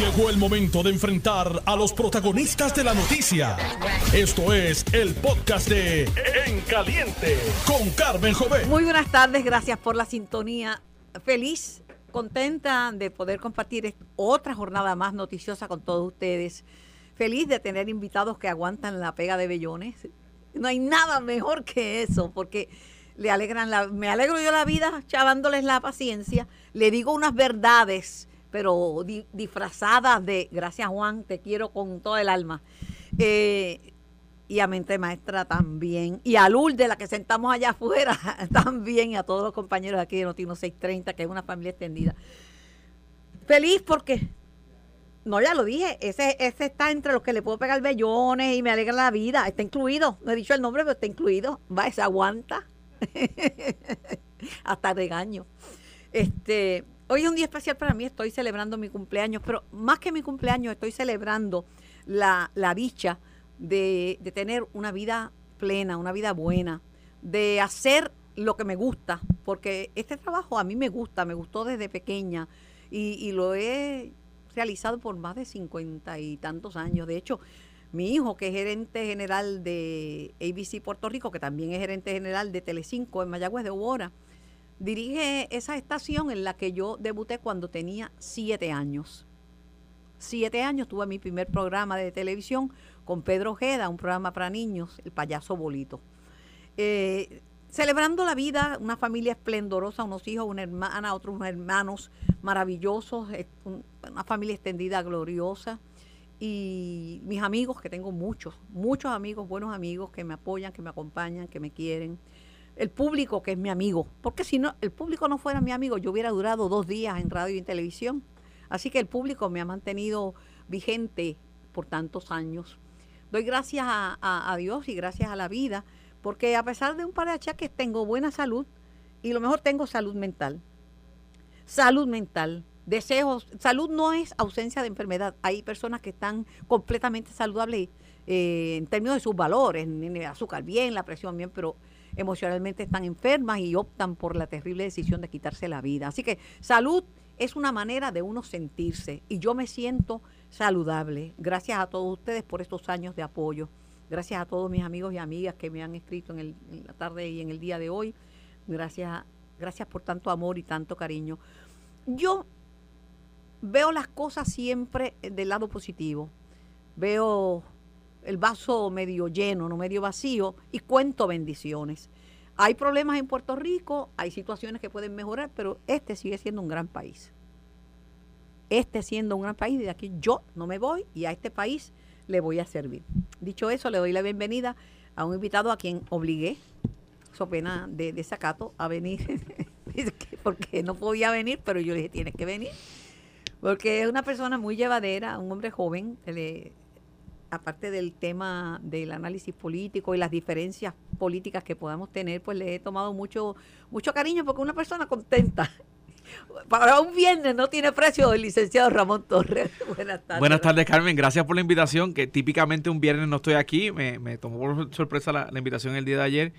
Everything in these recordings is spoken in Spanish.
Llegó el momento de enfrentar a los protagonistas de la noticia. Esto es el podcast de En Caliente con Carmen Jovet. Muy buenas tardes, gracias por la sintonía. Feliz, contenta de poder compartir otra jornada más noticiosa con todos ustedes. Feliz de tener invitados que aguantan la pega de bellones. No hay nada mejor que eso, porque le alegran la, me alegro yo la vida chavándoles la paciencia. Le digo unas verdades pero disfrazadas de, gracias Juan, te quiero con todo el alma. Eh, y a Mente Maestra también. Y a Lourdes, la que sentamos allá afuera, también. Y a todos los compañeros aquí de Notino 630, que es una familia extendida. Feliz porque, no, ya lo dije, ese, ese está entre los que le puedo pegar bellones y me alegra la vida. Está incluido. No he dicho el nombre, pero está incluido. Va, se aguanta. Hasta regaño. Este, Hoy es un día especial para mí, estoy celebrando mi cumpleaños, pero más que mi cumpleaños, estoy celebrando la, dicha de, tener una vida plena, una vida buena, de hacer lo que me gusta, porque este trabajo a mí me gusta, me gustó desde pequeña y, lo he realizado por más de cincuenta y tantos años. De hecho, mi hijo, que es gerente general de ABC Puerto Rico, que también es gerente general de Telecinco en Mayagüez de Obora, dirige esa estación en la que yo debuté cuando tenía siete años. Siete años tuve mi primer programa de televisión con Pedro Ojeda, un programa para niños, El Payaso Bolito. Eh, celebrando la vida, una familia esplendorosa, unos hijos, una hermana, otros hermanos maravillosos, una familia extendida gloriosa. Y mis amigos, que tengo muchos, muchos amigos, buenos amigos que me apoyan, que me acompañan, que me quieren el público que es mi amigo. Porque si no, el público no fuera mi amigo, yo hubiera durado dos días en radio y en televisión. Así que el público me ha mantenido vigente por tantos años. Doy gracias a, Dios y gracias a la vida, porque a pesar de un par de achaques tengo buena salud y lo mejor tengo salud mental. Salud mental, deseos, salud no es ausencia de enfermedad. Hay personas que están completamente saludables eh, en términos de sus valores, el azúcar bien, la presión bien, pero emocionalmente están enfermas y optan por la terrible decisión de quitarse la vida. Así que salud es una manera de uno sentirse y yo me siento saludable. Gracias a todos ustedes por estos años de apoyo. Gracias a todos mis amigos y amigas que me han escrito en, la tarde y en el día de hoy. Gracias, gracias por tanto amor y tanto cariño. Yo veo las cosas siempre del lado positivo. Veo el vaso medio lleno, no medio vacío, y cuento bendiciones. Hay problemas en Puerto Rico, hay situaciones que pueden mejorar, pero este sigue siendo un gran país. Este siendo un gran país, de aquí yo no me voy y a este país le voy a servir. Dicho eso, le doy la bienvenida a un invitado a quien obligué, su pena de desacato, a venir, porque no podía venir, pero yo le dije, tienes que venir, porque es una persona muy llevadera, un hombre joven, aparte del tema del análisis político y las diferencias políticas que podamos tener, pues le he tomado mucho, mucho cariño porque una persona contenta. Para un viernes no tiene precio el licenciado Ramón Torres. Buenas tardes. Buenas tardes, Carmen. Gracias por la invitación, que típicamente un viernes no estoy aquí. Me, tomó por sorpresa la, invitación el día de ayer.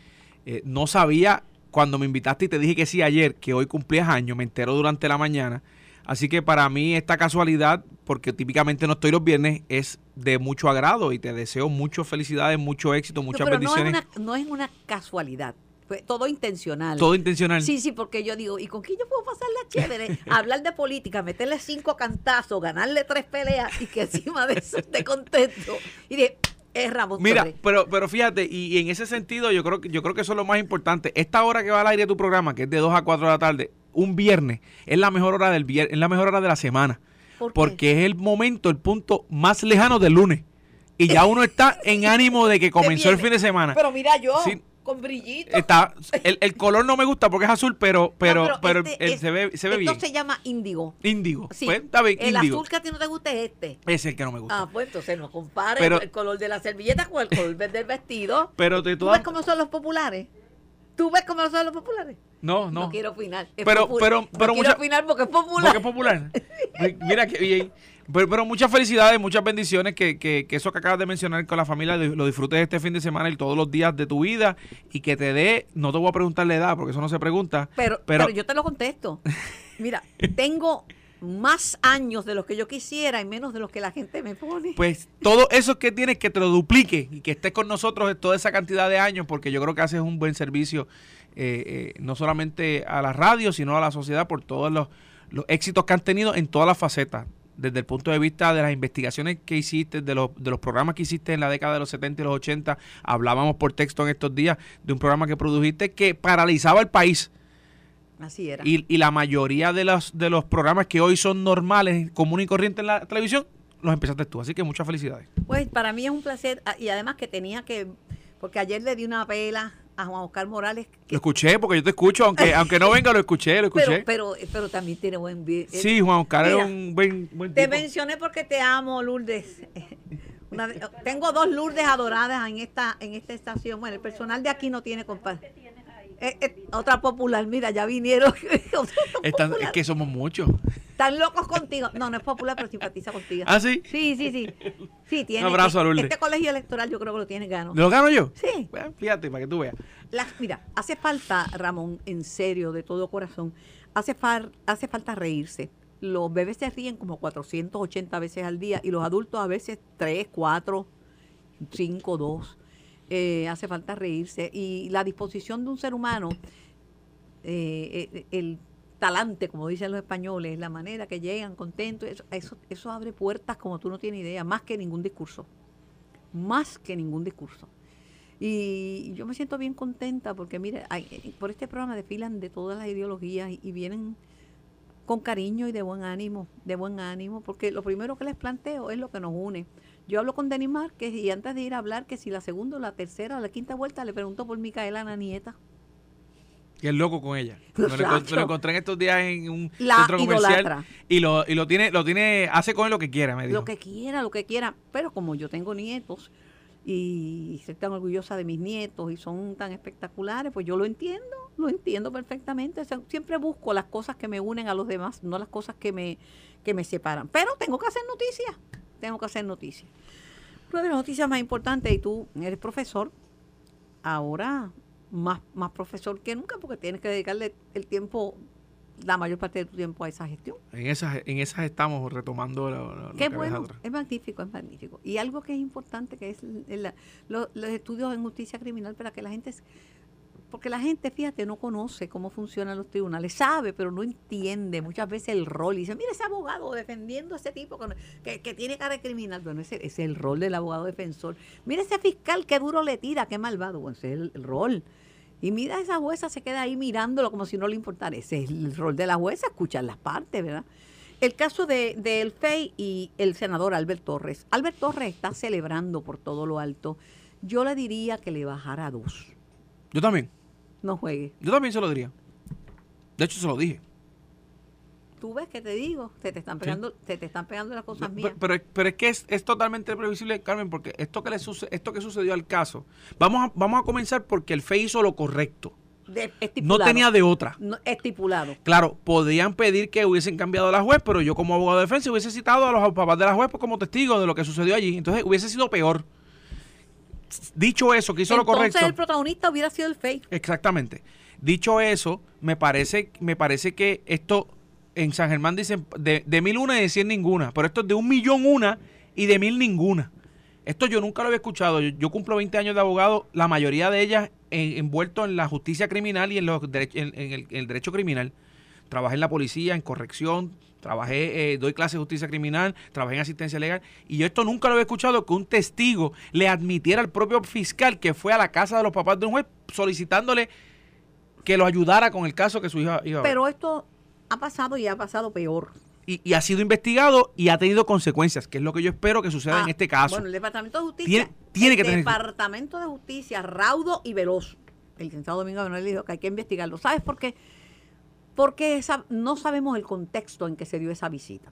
Eh, no sabía cuando me invitaste y te dije que sí ayer, que hoy cumplías años, me entero durante la mañana Así que para mí esta casualidad, porque típicamente no estoy los viernes, es de mucho agrado y te deseo muchas felicidades, mucho éxito, muchas bendiciones. No es, una, no es una casualidad. Fue todo intencional. Todo intencional. Sí, sí, porque yo digo, ¿y con quién yo puedo pasarla chévere? Hablar de política, meterle cinco cantazos, ganarle tres peleas y que encima de eso esté contento. Y de, es Ramón Mira, pero pero fíjate, y, en ese sentido yo creo, yo creo que eso es lo más importante. Esta hora que va al aire tu programa, que es de 2 a 4 de la tarde, un viernes es la mejor hora del viernes, es la mejor hora de la semana. porque es el momento, el punto más lejano del lunes. Y ya uno está en ánimo de que comenzó el fin de semana. Pero mira, yo con brillito. Está, el, el, color no me gusta porque es azul, pero, pero, pero, este se ve, se ve bien. Esto se llama índigo. Índigo. Sí. Pues, está bien, el azul que a ti no te gusta es este. Es el que no me gusta. Ah, pues entonces no compare el color de la servilleta con el color del vestido. Pero de ¿Tú ves cómo son los populares? ¿Tú ves cómo son los populares? No, no. No quiero opinar. pero, pero, pero, quiero opinar porque es popular. Porque es popular. Mira que bien. Pero, muchas felicidades, muchas bendiciones, que, que, que, eso que acabas de mencionar con la familia lo disfrutes este fin de semana y todos los días de tu vida y que te dé, no te voy a preguntar la edad porque eso no se pregunta. Pero, pero, yo te lo contesto. Mira, tengo más años de los que yo quisiera y menos de los que la gente me pone. Pues todo eso que tienes que te lo duplique y que estés con nosotros toda esa cantidad de años, porque yo creo que haces un buen servicio, eh, eh, no solamente a la radio, sino a la sociedad por todos los, los éxitos que han tenido en todas las facetas desde el punto de vista de las investigaciones que hiciste, de los, de los programas que hiciste en la década de los 70 y los 80, hablábamos por texto en estos días de un programa que produjiste que paralizaba el país. Así era. Y, y la mayoría de los, de los programas que hoy son normales, común y corriente en la televisión, los empezaste tú. Así que muchas felicidades. Pues para mí es un placer ah, y además que tenía que, porque ayer le di una pela a Juan Oscar Morales. Lo escuché porque yo te escucho, aunque aunque no venga, lo escuché, lo escuché. Pero, pero, pero también tiene buen vi- sí, Juan Oscar Mira, es un buen, buen Te tipo. mencioné porque te amo, Lourdes. Una tengo dos Lourdes adoradas en esta en esta estación. Bueno, el personal de aquí no tiene compadre. Eh, eh, otra popular, mira, ya vinieron. Están- es que somos muchos. Están locos contigo. No, no es popular, pero simpatiza contigo. ¿Ah, sí? Sí, sí, sí. Sí, tiene. Un abrazo a Lourdes. Este colegio electoral yo creo que lo tiene gano. ¿Lo gano yo? Sí. Bueno, fíjate, para que tú veas. Las- mira, hace falta, Ramón, en serio, de todo corazón, hace, far- hace falta reírse. Los bebés se ríen como 480 veces al día y los adultos a veces 3, 4, 5, 2. Eh, hace falta reírse. Y la disposición de un ser humano, eh, eh, el talante, como dicen los españoles, la manera que llegan contentos, eso, abre puertas como tú no tienes idea, más que ningún discurso. Más que ningún discurso. Y yo me siento bien contenta porque, mire, hay- por este programa desfilan de todas las ideologías y, vienen con cariño y de buen ánimo, de buen ánimo, porque lo primero que les planteo es lo que nos une. Yo hablo con Denis Márquez y antes de ir a hablar que si la segunda, la tercera o la quinta vuelta le pregunto por Micaela, la nieta. Y es loco con ella. Me lo, encontré en estos días en un La centro comercial. idolatra. Y lo, y lo tiene, lo tiene, hace con él lo que quiera, me dijo. Lo que quiera, lo que quiera. Pero como yo tengo nietos y estoy tan orgullosa de mis nietos y son tan espectaculares, pues yo lo entiendo, lo entiendo perfectamente. O sea, siempre busco las cosas que me unen a los demás, no las cosas que me, que me separan. Pero tengo que hacer noticias, tengo que hacer noticias. Una de las noticias más importantes, y tú eres profesor, ahora más, más profesor que nunca, porque tienes que dedicarle el tiempo, la mayor parte de tu tiempo a esa gestión. En esas, en esas estamos retomando lo Qué que bueno, es magnífico, es magnífico. Y algo que es importante, que es lo- los estudios en justicia criminal para que la gente, porque la gente, fíjate, no conoce cómo funcionan los tribunales, sabe, pero no entiende muchas veces el rol. Y dice, mira ese abogado defendiendo a ese tipo con- que, que tiene cara de criminal. Bueno, ese, ese es el rol del abogado defensor. Mira ese fiscal, qué duro le tira, qué malvado. Bueno, ese es el, el rol. Y mira, esa jueza se queda ahí mirándolo como si no le importara. Ese es el rol de la jueza, escuchar las partes, ¿verdad? El caso de, de El FEI y el senador Albert Torres. Albert Torres está celebrando por todo lo alto. Yo le diría que le bajara a dos. Yo también. No juegue. Yo también se lo diría. De hecho, se lo dije. Tú ves que te digo, se te están pegando, se te están pegando las cosas mías. pero- pero es que es, es totalmente previsible, Carmen, porque esto que le suce- esto que sucedió al caso, vamos a, vamos a comenzar porque el FE hizo lo correcto. De- No tenía de otra. No, estipulado. Claro, podían pedir que hubiesen cambiado a la juez, pero yo como abogado de defensa hubiese citado a los papás de la juez como testigos de lo que sucedió allí. Entonces hubiese sido peor. Dicho eso, que hizo lo Entonces correcto. el protagonista hubiera sido el FEI. Exactamente. Dicho eso, me parece, me parece que esto en San Germán dicen de, mil una y de cien ninguna, pero esto es de un millón una y de mil ninguna. Esto yo nunca lo había escuchado. Yo, cumplo 20 años de abogado, la mayoría de ellas eh, envuelto en la justicia criminal y en, los en- en en el derecho criminal. Trabajé en la policía, en corrección, trabajé, eh, doy clases de justicia criminal, trabajé en asistencia legal. Y yo esto nunca lo había escuchado que un testigo le admitiera al propio fiscal que fue a la casa de los papás de un juez solicitándole que lo ayudara con el caso que su hija iba a ver. Pero esto ha pasado y ha pasado peor. y, y ha sido investigado y ha tenido consecuencias, que es lo que yo espero que suceda en Ah, este caso. Bueno, el Departamento de Justicia. Tiene- tiene el que tener- Departamento de Justicia, raudo y veloz. El licenciado Domingo Manuel dijo que hay que investigarlo. ¿Sabes por qué? Porque esa- no sabemos el contexto en que se dio esa visita.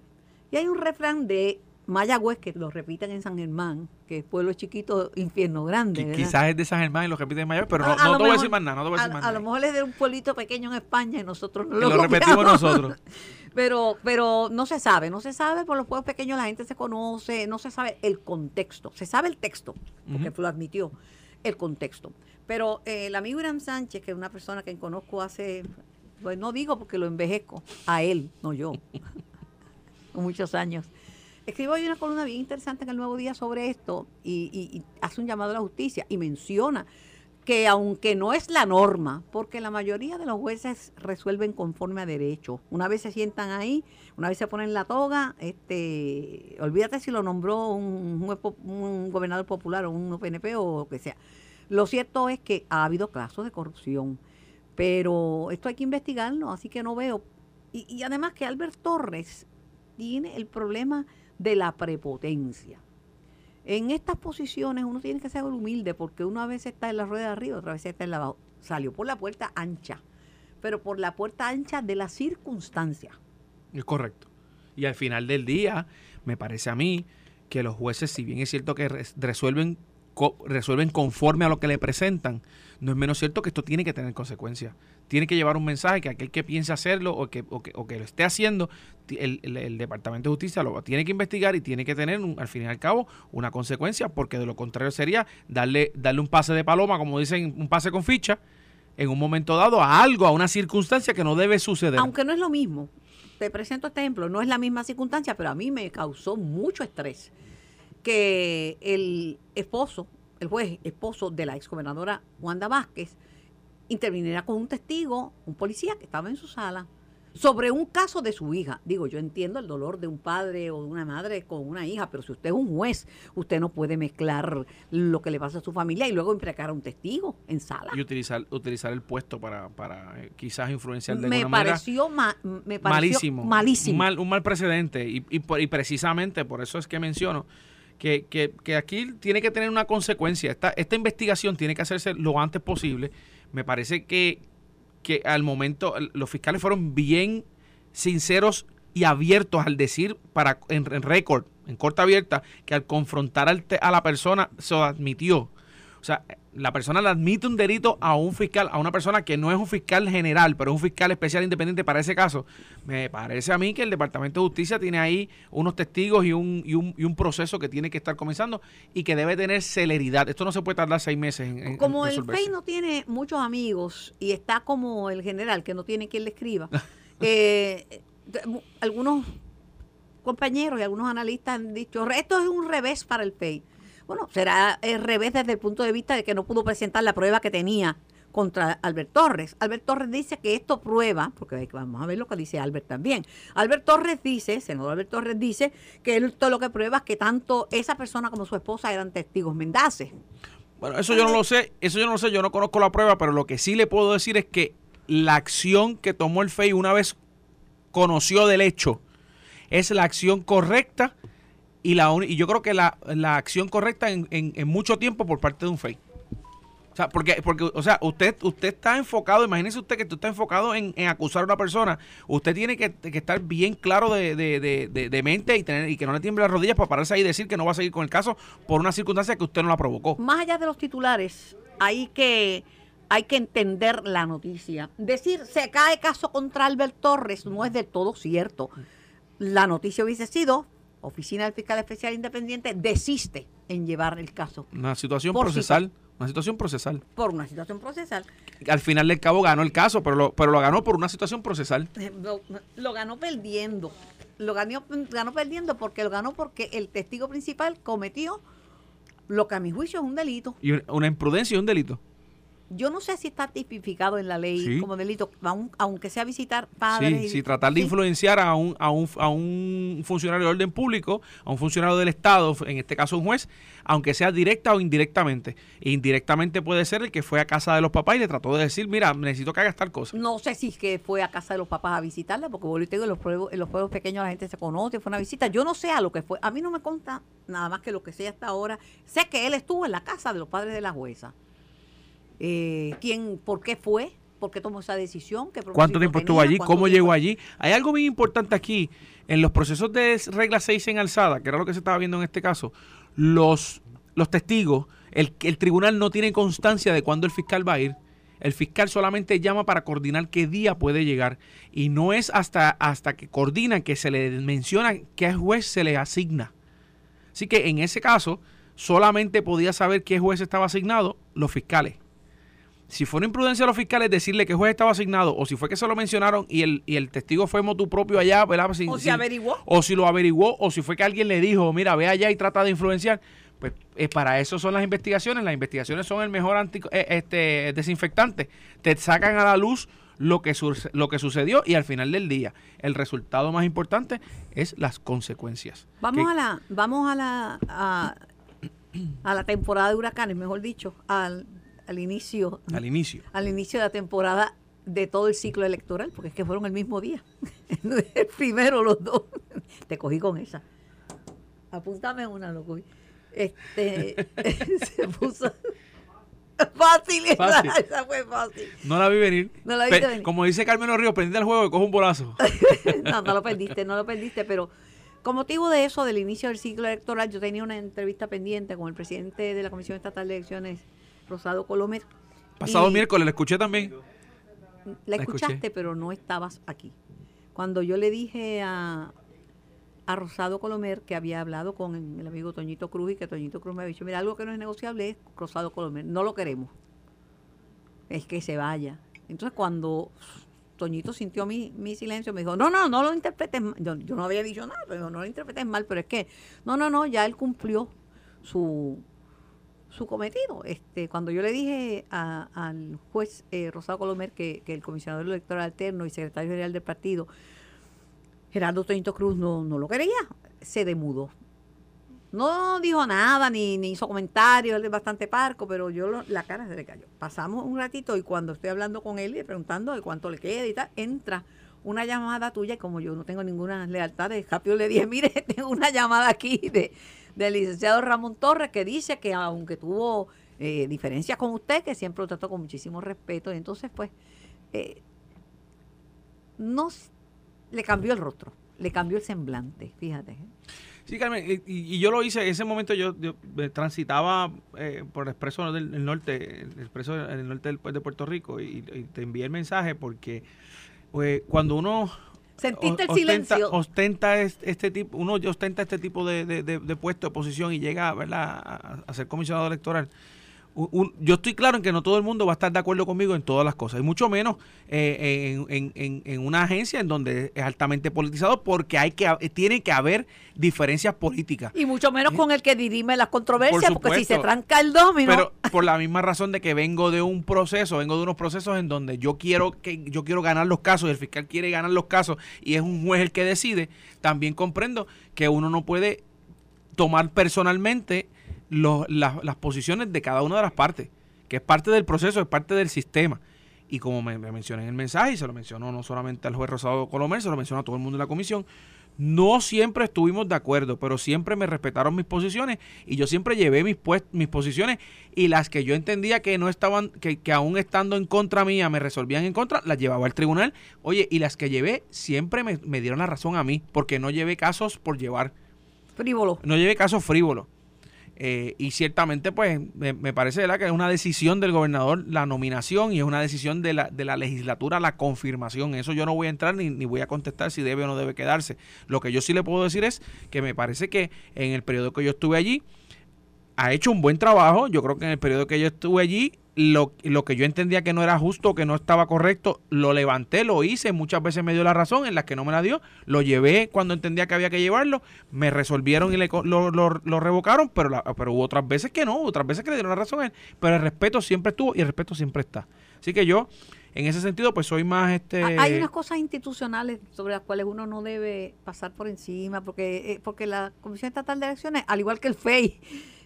Y hay un refrán de Mayagüez que lo repiten en San Germán, que es pueblo chiquito, infierno grande. Quizás es de San Germán y lo repiten mayor, pero no, A- te voy a decir más nada, no te voy a decir más a nada. lo mejor es de un pueblito pequeño en España y nosotros no lo, lo repetimos nosotros. Pero, pero no se sabe, no se sabe por los pueblos pequeños la gente se conoce, no se sabe el contexto, se sabe el texto, porque Ujú. lo admitió, el contexto. Pero eh, el amigo Irán Sánchez, que es una persona que conozco hace, pues no digo porque lo envejezco, a él, no yo. muchos años. Escribo hoy una columna bien interesante en el Nuevo Día sobre esto y, hace un llamado a la justicia y menciona que aunque no es la norma, porque la mayoría de los jueces resuelven conforme a derecho. Una vez se sientan ahí, una vez se ponen la toga, este, olvídate si lo nombró un, un gobernador popular o un PNP o lo que sea. Lo cierto es que ha habido casos de corrupción, pero esto hay que investigarlo, así que no veo. Y, y además que Albert Torres tiene el problema de la prepotencia en estas posiciones uno tiene que ser humilde porque uno a veces está en la rueda de arriba, otra vez está en la abajo. Salió por la puerta ancha, pero por la puerta ancha de la circunstancia. Es correcto. Y al final del día, me parece a mí que los jueces, si bien es cierto que resuelven resuelven conforme a lo que le presentan, no es menos cierto que esto tiene que tener consecuencias. Tiene que llevar un mensaje que aquel que piense hacerlo o que, o que, o que lo esté haciendo, el, Departamento de Justicia lo tiene que investigar y tiene que tener, al fin y al cabo, una consecuencia, porque de lo contrario sería darle, darle un pase de paloma, como dicen, un pase con ficha, en un momento dado a algo, a una circunstancia que no debe suceder. Aunque no es lo mismo. Te presento este ejemplo, no es la misma circunstancia, pero a mí me causó mucho estrés que el esposo, el juez esposo de la exgobernadora Wanda Vázquez, interviniera con un testigo, un policía que estaba en su sala, sobre un caso de su hija. Digo, yo entiendo el dolor de un padre o de una madre con una hija, pero si usted es un juez, usted no puede mezclar lo que le pasa a su familia y luego imprecar a un testigo en sala. Y utilizar, utilizar el puesto para, para eh, quizás influenciar de me alguna pareció me pareció malísimo. malísimo. Un mal, un mal precedente. Y, y, y precisamente por eso es que menciono que, que, que, aquí tiene que tener una consecuencia. Esta, esta investigación tiene que hacerse lo antes posible. Me parece que, que al momento los fiscales fueron bien sinceros y abiertos al decir para en récord, en corta abierta, que al confrontar al a la persona se admitió. O sea, la persona le admite un delito a un fiscal, a una persona que no es un fiscal general, pero es un fiscal especial independiente para ese caso, me parece a mí que el Departamento de Justicia tiene ahí unos testigos y un, y un, y un proceso que tiene que estar comenzando y que debe tener celeridad. Esto no se puede tardar seis meses en, Como el FEI no tiene muchos amigos y está como el general que no tiene quien le escriba, eh, algunos compañeros y algunos analistas han dicho, esto es un revés para el FEI bueno, será el revés desde el punto de vista de que no pudo presentar la prueba que tenía contra Albert Torres. Albert Torres dice que esto prueba, porque vamos a ver lo que dice Albert también. Albert Torres dice, senador Albert Torres dice que esto lo que prueba es que tanto esa persona como su esposa eran testigos mendaces. Bueno, eso yo no lo sé, eso yo no lo sé, yo no conozco la prueba, pero lo que sí le puedo decir es que la acción que tomó el FEI una vez conoció del hecho es la acción correcta y, la, y yo creo que la, acción correcta en, en, mucho tiempo por parte de un FEI. O sea, porque, porque, o sea, usted, usted está enfocado, imagínese usted que usted está enfocado en, acusar a una persona. Usted tiene que, estar bien claro de, de, mente y tener y que no le tiemble las rodillas para pararse ahí y decir que no va a seguir con el caso por una circunstancia que usted no la provocó. Más allá de los titulares, hay que hay que entender la noticia. Decir se cae caso contra Albert Torres no es del todo cierto. La noticia hubiese sido Oficina del Fiscal Especial Independiente desiste en llevar el caso. Una situación procesal. Una situación procesal. Por una situación procesal. Al final del cabo ganó el caso, pero lo, pero lo ganó por una situación procesal. Eh, lo, ganó perdiendo. Lo ganó, ganó perdiendo porque lo ganó porque el testigo principal cometió lo que a mi juicio es un delito. Y una imprudencia y un delito yo no sé si está tipificado en la ley como delito, aunque sea visitar padres. Sí, sí tratar de influenciar a un, a, un, a un funcionario de orden público, a un funcionario del Estado, en este caso un juez, aunque sea directa o indirectamente. indirectamente puede ser el que fue a casa de los papás y le trató de decir, mira, necesito que hagas tal cosa. No sé si es que fue a casa de los papás a visitarla, porque vuelvo en los pueblos, en los pueblos pequeños la gente se conoce, fue una visita. Yo no sé a lo que fue. A mí no me conta nada más que lo que sé hasta ahora. Sé que él estuvo en la casa de los padres de la jueza eh, quién, por qué fue, por qué tomó esa decisión. Qué ¿Cuánto tiempo estuvo allí? ¿Cómo llegó allí? Hay algo bien importante aquí. En los procesos de regla 6 en alzada, que era lo que se estaba viendo en este caso, los, los testigos, el, el tribunal no tiene constancia de cuándo el fiscal va a ir. El fiscal solamente llama para coordinar qué día puede llegar. Y no es hasta, hasta que coordina que se le menciona qué juez se le asigna. Así que en ese caso, solamente podía saber qué juez estaba asignado los fiscales. Si fue una imprudencia de los fiscales decirle que el juez estaba asignado, o si fue que se lo mencionaron y el, y el testigo fue motu propio allá, ¿verdad? o si averiguó. O si lo averiguó, o si fue que alguien le dijo, mira, ve allá y trata de influenciar. Pues eh, para eso son las investigaciones. Las investigaciones son el mejor anti, eh, este, desinfectante. Te sacan a la luz lo que, lo que sucedió y al final del día el resultado más importante es las consecuencias. Vamos a la vamos a la a, a la temporada de huracanes, mejor dicho, al al inicio. Al inicio. Al inicio de la temporada de todo el ciclo electoral, porque es que fueron el mismo día. el primero los dos. Te cogí con esa. Apúntame una, lo cogí. Este, se puso fácil, Esa, fue fácil. No la vi venir. No la vi venir. Como dice Carmen Ríos, prendiste el juego y coge un bolazo. no, no lo perdiste, no lo perdiste, pero con motivo de eso, del inicio del ciclo electoral, yo tenía una entrevista pendiente con el presidente de la Comisión Estatal de Elecciones Rosado Colomer. Pasado miércoles, la escuché también. La, escuchaste, pero no estabas aquí. Cuando yo le dije a, a Rosado Colomer que había hablado con el amigo Toñito Cruz y que Toñito Cruz me había dicho, mira, algo que no es negociable es Rosado Colomer, no lo queremos. Es que se vaya. Entonces cuando Toñito sintió mi, mi silencio, me dijo, no, no, no lo interpretes mal. Yo, yo no había dicho nada, pero no lo interpretes mal, pero es que, no, no, no, ya él cumplió su, su cometido. Este, cuando yo le dije al juez eh, Rosado Colomer que, el comisionado electoral alterno y secretario general del partido, Gerardo Toñito Cruz, no, no lo quería, se demudó. No dijo nada, ni, ni hizo comentarios, él es bastante parco, pero yo la cara se le cayó. Pasamos un ratito y cuando estoy hablando con él y preguntando de cuánto le queda y tal, entra una llamada tuya y como yo no tengo ninguna lealtad, de rápido le dije, mire, tengo una llamada aquí de, del licenciado Ramón Torres que dice que aunque tuvo eh, diferencias con usted, que siempre lo trató con muchísimo respeto, y entonces pues eh, no le cambió el rostro, le cambió el semblante, fíjate. ¿eh? Sí, Carmen, y, yo lo hice, en ese momento yo, transitaba por el expreso del norte, el expreso del norte del, de Puerto Rico, y, te envié el mensaje porque pues, cuando uno Sentiste el silencio. Ostenta este, tipo, uno ostenta este tipo de, de, puesto de posición y llega ¿verdad? A, ser comisionado electoral. Yo estoy claro en que no todo el mundo va a estar de acuerdo conmigo en todas las cosas, y mucho menos eh, en, en, en, una agencia en donde es altamente politizado, porque hay que tiene que haber diferencias políticas. Y mucho menos con el que dirime las controversias, porque si se tranca el domino. Pero por la misma razón de que vengo de un proceso, vengo de unos procesos en donde yo quiero que yo quiero ganar los casos, y el fiscal quiere ganar los casos y es un juez el que decide, también comprendo que uno no puede tomar personalmente las, posiciones de cada una de las partes, que es parte del proceso, es parte del sistema. Y como me, me mencioné en el mensaje, y se lo mencionó no solamente al juez Rosado Colomer, se lo mencionó a todo el mundo en la comisión, no siempre estuvimos de acuerdo, pero siempre me respetaron mis posiciones y yo siempre llevé mis, mis posiciones y las que yo entendía que no estaban, que, que aún estando en contra mía me resolvían en contra, las llevaba al tribunal. Oye, y las que llevé siempre me, me dieron la razón a mí, porque no llevé casos por llevar. Frívolo. No llevé casos frívolos. Eh, y ciertamente, pues, me, parece que es una decisión del gobernador la nominación y es una decisión de la, de la legislatura la confirmación. Eso yo no voy a entrar ni, ni, voy a contestar si debe o no debe quedarse. Lo que yo sí le puedo decir es que me parece que en el periodo que yo estuve allí, ha hecho un buen trabajo. Yo creo que en el periodo que yo estuve allí, lo, lo, que yo entendía que no era justo, que no estaba correcto, lo levanté, lo hice, muchas veces me dio la razón, en las que no me la dio, lo llevé cuando entendía que había que llevarlo, me resolvieron y le, lo, lo, revocaron, pero, pero hubo otras veces que no, otras veces que le dieron la razón a él, pero el respeto siempre estuvo y el respeto siempre está. Así que yo, en ese sentido, pues soy más este... Hay unas cosas institucionales sobre las cuales uno no debe pasar por encima, porque, eh, porque la Comisión Estatal de Elecciones, al igual que el FEI,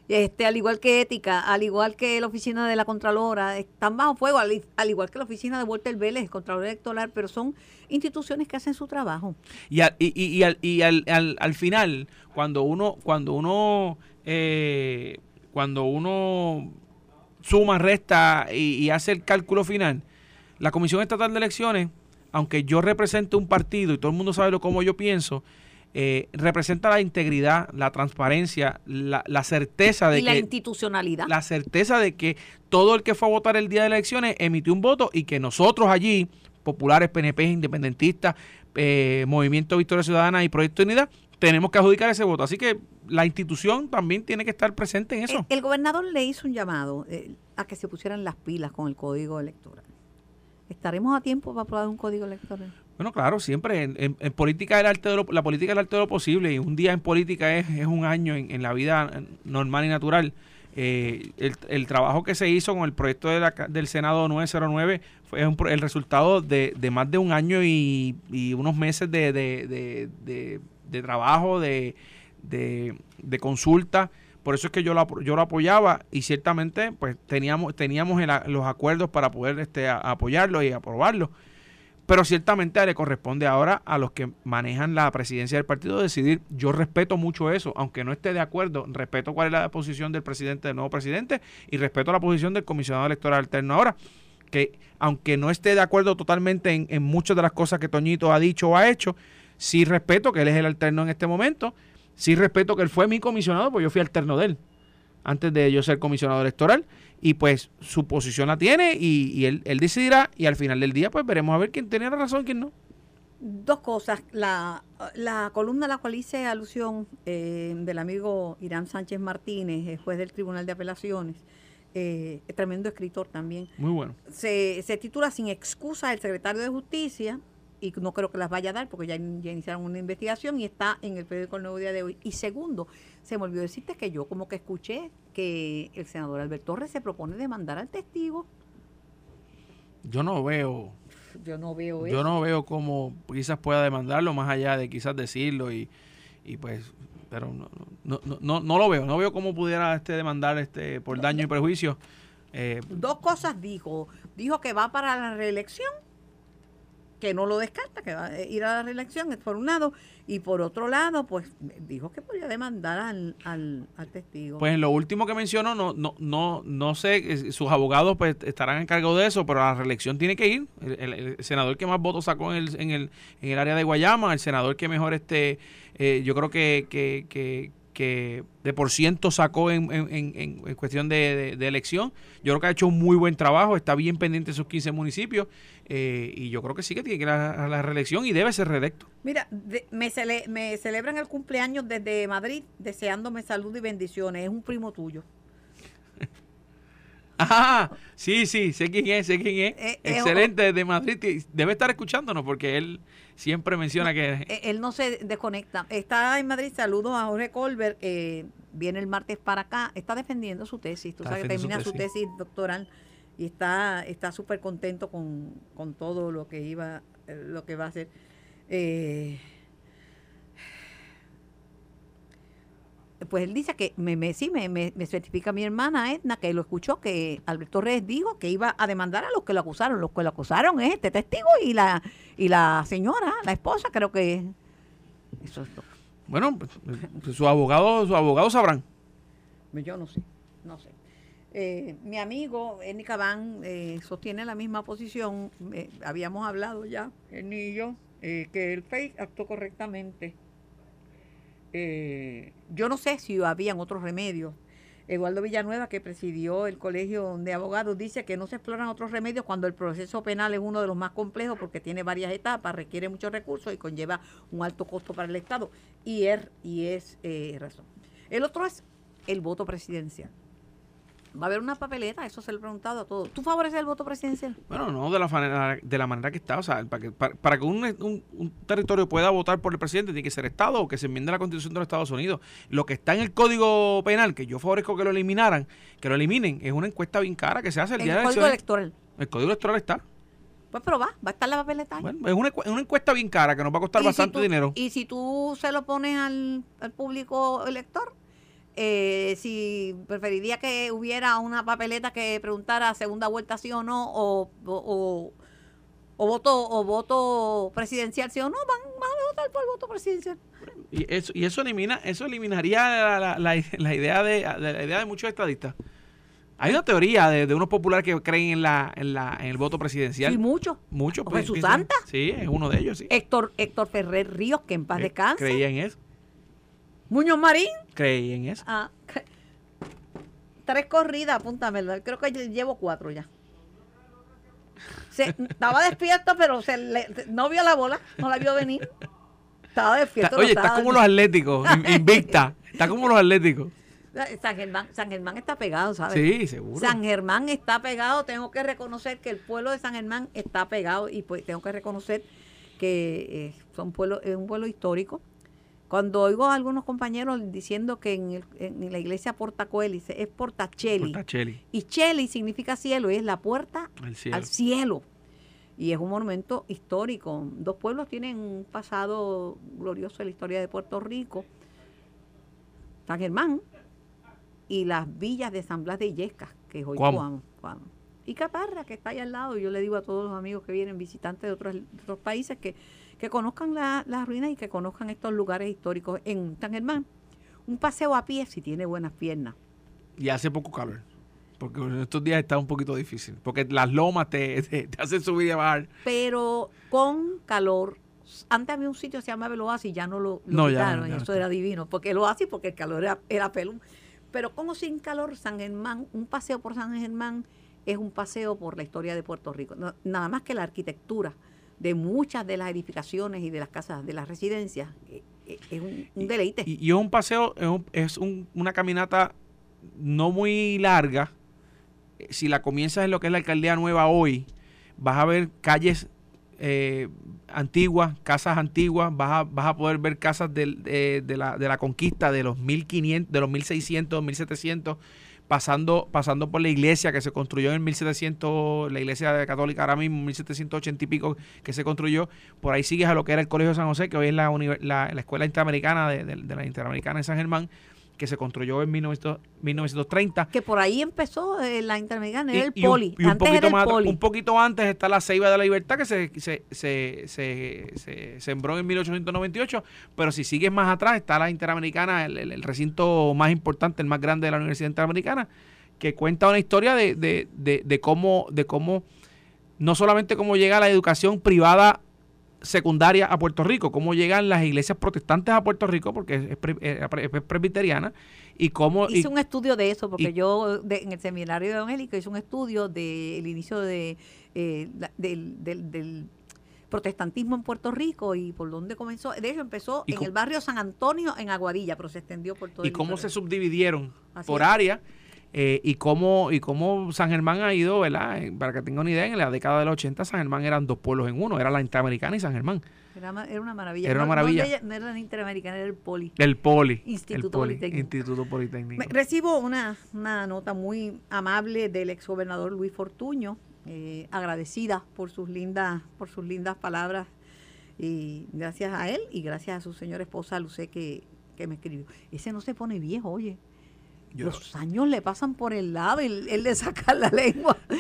este, al igual que Ética, al igual que la oficina de la Contralora, están bajo fuego, al, igual que la oficina de Walter Vélez, Contralor Electoral, pero son instituciones que hacen su trabajo. Y, al, y, y, al, y al, al, final, cuando uno, cuando uno, eh, cuando uno suma, resta y, hace el cálculo final, la Comisión Estatal de Elecciones, aunque yo represente un partido y todo el mundo sabe lo como yo pienso, eh, representa la integridad, la transparencia, la, certeza de y la institucionalidad. La certeza de que todo el que fue a votar el día de elecciones emitió un voto y que nosotros allí, populares, PNP, independentistas, eh, Movimiento Victoria Ciudadana y Proyecto Unidad, tenemos que adjudicar ese voto. Así que la institución también tiene que estar presente en eso. El, gobernador le hizo un llamado eh, a que se pusieran las pilas con el código electoral. ¿Estaremos a tiempo para aprobar un código electoral? Bueno, claro, siempre en, política el la política es el arte de lo posible y un día en política es, un año en, la vida normal y natural. Eh, el, trabajo que se hizo con el proyecto de la, del Senado 909 fue el resultado de, más de un año y, unos meses de trabajo, de, consulta. Por eso es que yo lo, yo lo apoyaba y ciertamente pues teníamos, teníamos los acuerdos para poder este, apoyarlo y aprobarlo. Pero ciertamente le corresponde ahora a los que manejan la presidencia del partido decidir. Yo respeto mucho eso, aunque no esté de acuerdo, respeto cuál es la posición del presidente, del nuevo presidente, y respeto la posición del comisionado electoral alterno. Ahora, que aunque no esté de acuerdo totalmente en, en muchas de las cosas que Toñito ha dicho o ha hecho, sí respeto que él es el alterno en este momento, sí respeto que él fue mi comisionado, pues yo fui alterno de él, antes de yo ser comisionado electoral, y pues su posición la tiene y, él, decidirá y al final del día pues veremos a ver quién tiene la razón y quién no. Dos cosas. La, columna a la cual hice alusión eh, del amigo Irán Sánchez Martínez, juez del Tribunal de Apelaciones, eh, tremendo escritor también. Muy bueno. Se, se titula Sin excusa el secretario de Justicia y no creo que las vaya a dar porque ya, ya, iniciaron una investigación y está en el periódico El Nuevo Día de hoy. Y segundo, se me olvidó decirte que yo como que escuché que el senador Alberto Torres se propone demandar al testigo. Yo no veo. Yo no veo Yo no veo cómo quizás pueda demandarlo más allá de quizás decirlo y, y pues pero no, no, no, no, lo veo, no veo cómo pudiera este demandar este por daño y perjuicio. Eh, Dos cosas dijo, dijo que va para la reelección que no lo descarta, que va a ir a la reelección, por un lado, y por otro lado, pues dijo que podía demandar al, al, testigo. Pues en lo último que mencionó, no, no, no, no sé, sus abogados pues estarán encargados de eso, pero a la reelección tiene que ir. El, senador que más votos sacó en el, en el, en el área de Guayama, el senador que mejor este, eh, yo creo que, que que de por ciento sacó en, en, en, cuestión de, elección. Yo creo que ha hecho un muy buen trabajo, está bien pendiente de sus 15 municipios eh, y yo creo que sí que tiene que ir a, la reelección y debe ser reelecto. Mira, me, me celebran el cumpleaños desde Madrid deseándome salud y bendiciones. Es un primo tuyo. Ah, sí, sí, sé quién es, sé quién es. Eh, Excelente, desde Madrid. Debe estar escuchándonos porque él siempre menciona que... Eh, él no se desconecta. Está en Madrid, saludos a Jorge Colbert, viene el martes para acá, está defendiendo su tesis, tú sabes que termina su tesis. doctoral y está está súper contento con, con, todo lo que iba, lo que va a hacer. Eh, pues él dice que me, me sí me, me, certifica mi hermana Edna que lo escuchó que Alberto Reyes dijo que iba a demandar a los que lo acusaron. Los que lo acusaron es este testigo y la y la señora la esposa creo que eso es todo. bueno pues, pues, sus abogados sus abogados sabrán. Yo no sé no sé. Eh, mi amigo Eni Cabán eh, sostiene la misma posición. Eh, habíamos hablado ya él y yo que el FEI actuó correctamente eh, yo no sé si habían otros remedios. Eduardo Villanueva, que presidió el Colegio de Abogados, dice que no se exploran otros remedios cuando el proceso penal es uno de los más complejos porque tiene varias etapas, requiere muchos recursos y conlleva un alto costo para el Estado. Y es, y es eh, razón. El otro es el voto presidencial. Va a haber una papeleta, eso se lo he preguntado a todos. ¿Tú favoreces el voto presidencial? Bueno, no de la manera, de la manera que está. O sea, para que, para, que un, un, territorio pueda votar por el presidente tiene que ser Estado o que se enmiende la Constitución de los Estados Unidos. Lo que está en el Código Penal, que yo favorezco que lo eliminaran, que lo eliminen, es una encuesta bien cara que se hace el, día de El Código Electoral. El Código Electoral está. Pues pero va, va a estar la papeleta ahí. Bueno, es una, una encuesta bien cara que nos va a costar bastante dinero. Y si tú se lo pones al, al público elector, eh, si preferiría que hubiera una papeleta que preguntara segunda vuelta sí o no, o, o, voto o voto presidencial sí o no, van, a votar por el voto presidencial. Y eso, y eso elimina, eso eliminaría la, la, idea de, la idea de muchos estadistas. Hay una teoría de, unos populares que creen en la, en la en el voto presidencial. Sí, muchos. Muchos. Pues, Jesús Santa. Sí, es uno de ellos, sí. Héctor, Héctor Ferrer Ríos, que en paz eh, descanse. Creía en eso. Muñoz Marín. Creí en eso. Ah, tres corridas, apúntamelo. Creo que llevo cuatro ya. Se, estaba despierto, pero se no vio la bola, no la vio venir. Estaba despierto. Oye, no está estaba como los atléticos, in- invicta. Está como los atléticos. San Germán, San Germán está pegado, ¿sabes? Sí, seguro. San Germán está pegado, tengo que reconocer que el pueblo de San Germán está pegado y pues tengo que reconocer que eh, son pueblo, es un pueblo histórico. Cuando oigo a algunos compañeros diciendo que en, el- en la iglesia Portacoeli es Portacheli Portacheli, y Cheli significa cielo y es la puerta cielo. al cielo. Y es un monumento histórico. Dos pueblos tienen un pasado glorioso en la historia de Puerto Rico. San Germán y las villas de San Blas de Illescas, que es hoy. Cuamo, Cuamo. Y Caparra, que está ahí al lado. Yo le digo a todos los amigos que vienen visitantes de otros, de otros países que, que conozcan la- las ruinas y que conozcan estos lugares históricos en San Germán. Un paseo a pie si tiene buenas piernas. Y hace poco calor. Porque en estos días está un poquito difícil. Porque las lomas te, te, te hacen subir y bajar. pero con calor. Antes había un sitio que se llamaba el Oasis, ya no lo, lo No, ya quitaron, ya y no eso era divino, porque el Oasis, porque el calor era, era pelón. Pero como sin calor, San Germán, un paseo por San Germán es un paseo por la historia de Puerto Rico. No- nada más que la arquitectura de muchas de las edificaciones y de las casas, de las residencias, eh, eh, es un, un deleite. Y, y es un paseo, es, un- es un- una caminata no muy larga. Eh, Si la comienzas en lo que es la alcaldía nueva hoy, vas a ver calles eh, antiguas, casas antiguas, vas a, vas a poder ver casas de, de la, de la conquista de los 1500, de los 1600, 1700, pasando, pasando por la iglesia que se construyó en el 1700, la iglesia católica ahora mismo, 1780 y pico que se construyó, por ahí sigues a lo que era el Colegio de San José, que hoy es la, la, la Escuela Interamericana de, de- la Interamericana de San Germán, que se construyó en 1900 1930. que por ahí empezó eh, la Interamericana, era el Y- y un- poli. y un, Antes poquito era el más, poli. un poquito antes está la Ceiba de la Libertad que se, se, se, se- se sembró en 1898, pero si sigues más atrás está la Interamericana, el, el- el recinto más importante, el más grande de la Universidad Interamericana, que cuenta una historia de, de, de, de cómo, de cómo, no solamente cómo llega la educación privada secundaria a Puerto Rico, cómo llegan las iglesias protestantes a Puerto Rico, porque es, pre- es es presbiteriana, y cómo... y- Hice un estudio de eso, porque y- yo de- en el seminario de evangélico hice un estudio del inicio de, eh, la- del, del- del protestantismo en Puerto Rico y por dónde comenzó. De hecho, empezó en el barrio San Antonio, en Aguadilla, pero se extendió por todo y el cómo se subdividieron Así por área eh, y cómo y cómo San Germán ha ido, ¿verdad? Eh, Para que tengan una idea, en la década del 80 San Germán eran dos pueblos en uno, era la Interamericana y San Germán, Era, una maravilla. Era una maravilla. No, era- no era la interamericana, era el poli. el Poli, Instituto el Poli, Politécnico. Instituto Politécnico. Recibo una, una nota muy amable del exgobernador Luis Fortuño, eh, agradecida por sus lindas, por sus lindas palabras y gracias a él y gracias a su señora esposa Lucé que, que me escribió. Ese no se pone viejo, oye. Yo- Los años le pasan por el lado y él, le saca la lengua.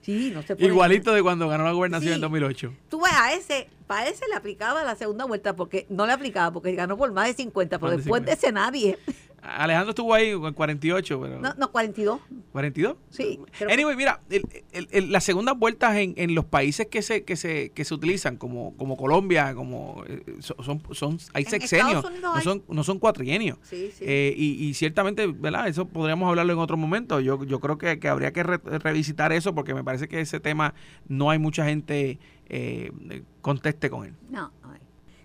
Sí, no se pone Igualito de cuando ganó la gobernación Sí. en 2008. Tú ves, a ese, para ese le aplicaba la segunda vuelta, porque no le aplicaba, porque ganó por más de 50, pero después de 50. ese nadie. Alejandro estuvo ahí con 48, pero No, no 42. 42. Sí. que- Anyway, mira, el- el- el- las segundas vueltas en, en los países que se que se que se utilizan como como Colombia, como eh, son, son, hay En sexenios, no hay- son no son cuatrienios. Sí, sí. Eh, y, y ciertamente, ¿verdad? Eso podríamos hablarlo en otro momento. Yo, yo creo que, que habría que re- revisitar eso porque me parece que ese tema no hay mucha gente eh, conteste con él. No, a ver.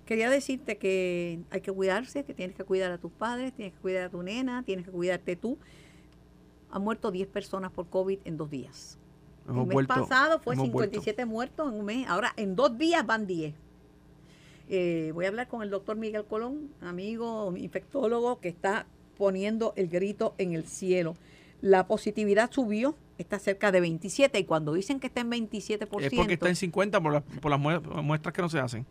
Quería decirte que hay que cuidarse, que tienes que cuidar a tus padres, tienes que cuidar a tu nena, tienes que cuidarte tú. Han muerto 10 personas por COVID en dos días. Hemos el mes vuelto- pasado fue hemos 57 muertos en un mes. Ahora, en dos días van 10. Eh, voy a hablar con el doctor Miguel Colón, amigo infectólogo, que está poniendo el grito en el cielo. La positividad subió, está cerca de 27, y cuando dicen que está en 27%, Es porque está en 50 por las, por las mue- muestras que no se hacen.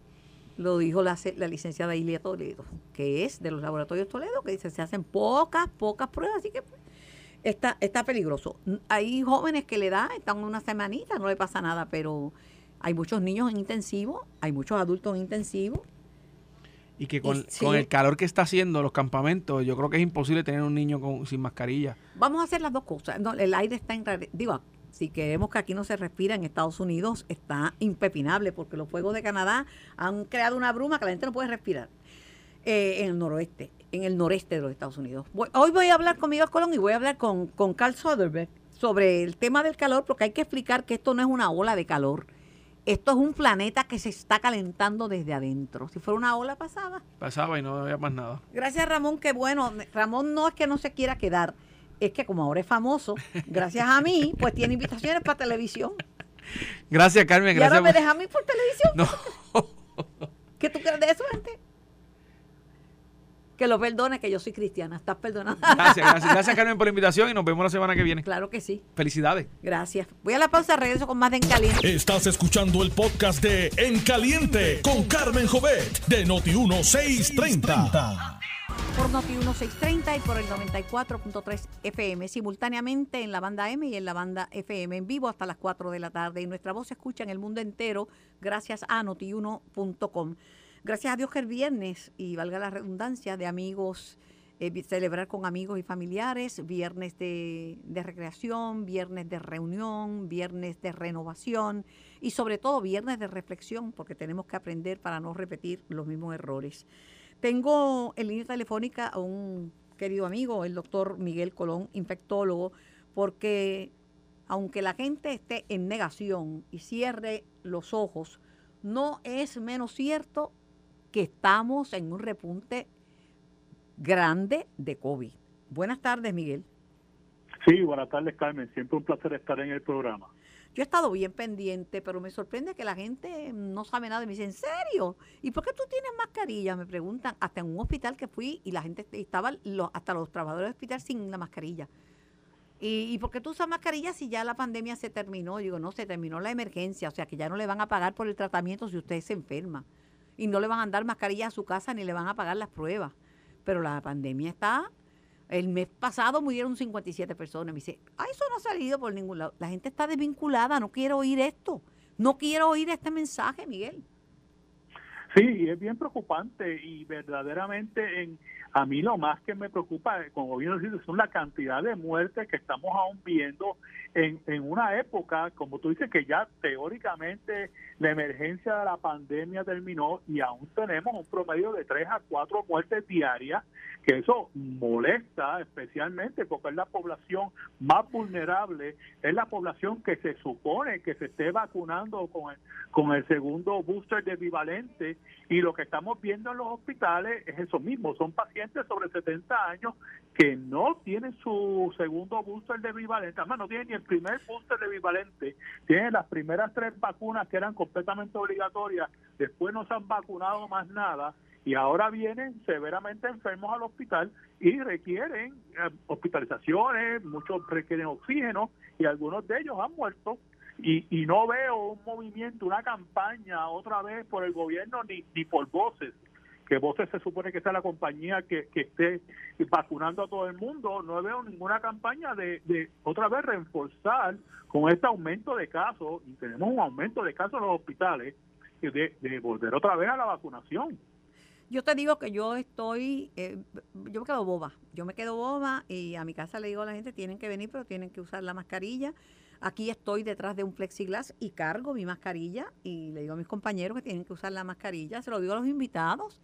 Lo dijo la, la licenciada Ilia Toledo, que es de los laboratorios Toledo, que dice se hacen pocas, pocas pruebas, así que está, está peligroso. Hay jóvenes que le da, están una semanita, no le pasa nada, pero hay muchos niños en intensivo, hay muchos adultos en intensivo. Y que con, sí. con el calor que está haciendo los campamentos, yo creo que es imposible tener un niño con, sin mascarilla. Vamos a hacer las dos cosas. No, el aire está en... Digo, si queremos que aquí no se respira en Estados Unidos, está impepinable, porque los fuegos de Canadá han creado una bruma que la gente no puede respirar. eh, en el noroeste, en el noreste de los Estados Unidos. Voy- hoy voy a hablar con Miguel Colón y voy a hablar con, con Carl Soderbergh sobre el tema del calor, porque hay que explicar que esto no es una ola de calor. Esto es un planeta que se está calentando desde adentro. Si fuera una ola pasaba. Pasaba y no había más nada. Gracias Ramón, qué bueno. Ramón no es que no se quiera quedar, es que como ahora es famoso, gracias a mí, pues tiene invitaciones para televisión. Gracias Carmen. Y Gracias. ahora me deja a mí por televisión. No. ¿Qué tú crees de eso, gente? Que lo perdone, que yo soy cristiana. Estás perdonada. Gracias, gracias. Gracias Carmen por la invitación y nos vemos la semana que viene. Claro que sí. Felicidades. Gracias. Voy a la pausa, regreso con más de En Caliente. Estás escuchando el podcast de En Caliente con Carmen Jovet de Noti1630. Por Noti 1630 y por el 94.3 FM, simultáneamente en la banda M y en la banda FM en vivo hasta las 4 de la tarde. Y nuestra voz se escucha en el mundo entero gracias a notiuno.com. Gracias a Dios que el viernes, y valga la redundancia, de amigos, eh, celebrar con amigos y familiares, viernes de recreación, viernes de reunión, viernes de renovación y sobre todo viernes de reflexión, porque tenemos que aprender para no repetir los mismos errores. Tengo en línea telefónica a un querido amigo, el doctor Miguel Colón, infectólogo, porque aunque la gente esté en negación y cierre los ojos, no es menos cierto que estamos en un repunte grande de COVID. Buenas tardes, Miguel. Sí, buenas tardes, Carmen. Siempre un placer estar en el programa. Yo he estado bien pendiente, pero me sorprende que la gente no sabe nada. Y me dice, ¿en serio? ¿Y por qué tú tienes mascarilla? Me preguntan, hasta en un hospital que fui y la gente estaba, lo- hasta los trabajadores del hospital sin la mascarilla. ¿Y, ¿Y por qué tú usas mascarilla si ya la pandemia se terminó? Digo, no, se terminó la emergencia, o sea que ya no le van a pagar por el tratamiento si usted se enferma. Y no le van a dar mascarilla a su casa ni le van a pagar las pruebas. Pero la pandemia está el mes pasado murieron 57 personas. Me dice, ah, eso no ha salido por ningún lado. La gente está desvinculada, no quiero oír esto. No quiero oír este mensaje, Miguel. Sí, es bien preocupante y verdaderamente en, a mí lo más que me preocupa, eh, como bien dices, son la cantidad de muertes que estamos aún viendo en, en una época, como tú dices, que ya teóricamente la emergencia de la pandemia terminó y aún tenemos un promedio de 3 a 4 muertes diarias, que eso molesta especialmente porque es la población más vulnerable, es la población que se supone que se esté vacunando con el, con el segundo booster de bivalente y lo que estamos viendo en los hospitales es eso mismo, son pacientes sobre 70 años que no tienen su segundo booster de bivalente, además no tienen ni el primer booster de bivalente, tienen las primeras tres vacunas que eran completamente obligatorias, después no se han vacunado más nada. Y ahora vienen severamente enfermos al hospital y requieren eh, hospitalizaciones, muchos requieren oxígeno y algunos de ellos han muerto y, y no veo un movimiento, una campaña otra vez por el gobierno ni, ni por voces que Voces se supone que sea la compañía que, esté vacunando a todo el mundo, no veo ninguna campaña de, otra vez reforzar con este aumento de casos, y tenemos un aumento de casos en los hospitales, de, de volver otra vez a la vacunación. Yo te digo que yo estoy, eh, yo me quedo boba, yo me quedo boba y a mi casa le digo a la gente, tienen que venir, pero tienen que usar la mascarilla. Aquí estoy detrás de un plexiglas y cargo mi mascarilla y le digo a mis compañeros que tienen que usar la mascarilla, se lo digo a los invitados.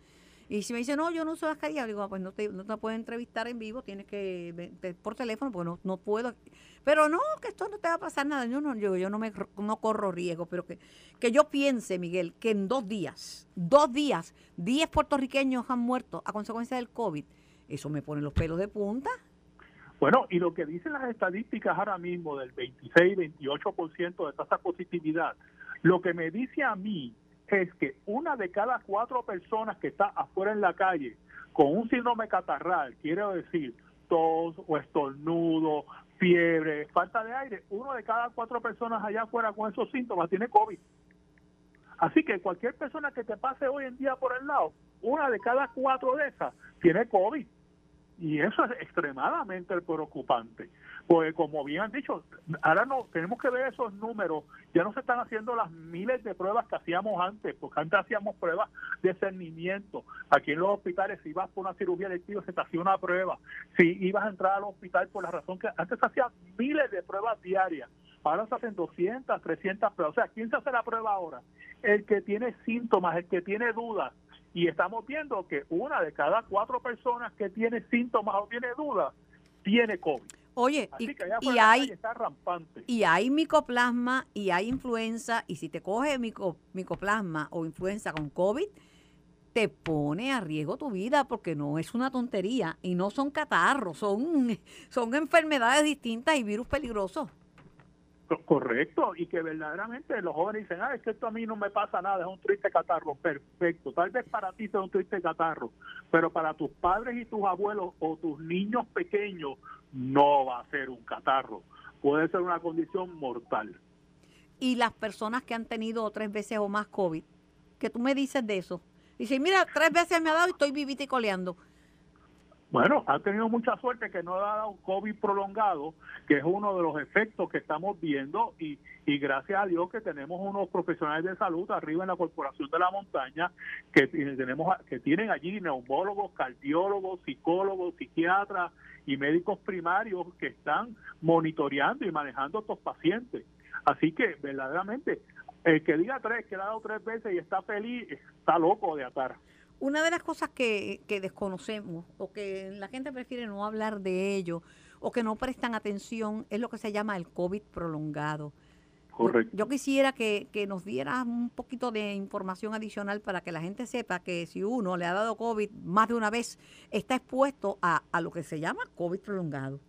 Y si me dicen, no, yo no uso mascarilla, digo, "Ah, pues no te, no te puedo entrevistar en vivo, tienes que por teléfono, porque no, no puedo. Pero no, que esto no te va a pasar nada. Yo no, yo, yo no me no corro riesgo, pero que, que yo piense, Miguel, que en dos días, dos días, 10 puertorriqueños han muerto a consecuencia del COVID, eso me pone los pelos de punta. Bueno, y lo que dicen las estadísticas ahora mismo del 26, 28% de tasa positividad, lo que me dice a mí es que una de cada cuatro personas que está afuera en la calle con un síndrome catarral, quiere decir tos o estornudo, fiebre, falta de aire, uno de cada cuatro personas allá afuera con esos síntomas tiene COVID. Así que cualquier persona que te pase hoy en día por el lado, una de cada cuatro de esas tiene COVID. Y eso es extremadamente preocupante. Porque como bien han dicho, ahora no tenemos que ver esos números. Ya no se están haciendo las miles de pruebas que hacíamos antes, porque antes hacíamos pruebas de cernimiento. Aquí en los hospitales, si ibas por una cirugía electiva, se te hacía una prueba. Si ibas a entrar al hospital por la razón que antes se hacían miles de pruebas diarias. Ahora se hacen 200, 300 pruebas. O sea, ¿quién se hace la prueba ahora? El que tiene síntomas, el que tiene dudas. Y estamos viendo que una de cada cuatro personas que tiene síntomas o tiene dudas tiene COVID. Oye, Así y, que allá y hay está rampante. y hay micoplasma y hay influenza y si te coge mico- micoplasma o influenza con COVID te pone a riesgo tu vida porque no es una tontería y no son catarros, son, son enfermedades distintas y virus peligrosos. Co- Correcto, y que verdaderamente los jóvenes dicen, ah, es que esto a mí no me pasa nada, es un triste catarro, perfecto, tal vez para ti sea un triste catarro, pero para tus padres y tus abuelos o tus niños pequeños no va a ser un catarro, puede ser una condición mortal. Y las personas que han tenido tres veces o más COVID, que tú me dices de eso. Dice, mira, tres veces me ha dado y estoy vivita y coleando. Bueno, ha tenido mucha suerte que no ha dado COVID prolongado, que es uno de los efectos que estamos viendo y, y gracias a Dios que tenemos unos profesionales de salud arriba en la Corporación de la Montaña que tenemos que tienen allí neumólogos, cardiólogos, psicólogos, psiquiatras y médicos primarios que están monitoreando y manejando estos pacientes. Así que verdaderamente el que diga tres, que ha dado tres veces y está feliz, está loco de atar. Una de las cosas que, que desconocemos o que la gente prefiere no hablar de ello o que no prestan atención es lo que se llama el COVID prolongado. Correcto. Yo, quisiera que, que nos dieras un poquito de información adicional para que la gente sepa que si uno le ha dado COVID más de una vez, está expuesto a, a lo que se llama COVID prolongado.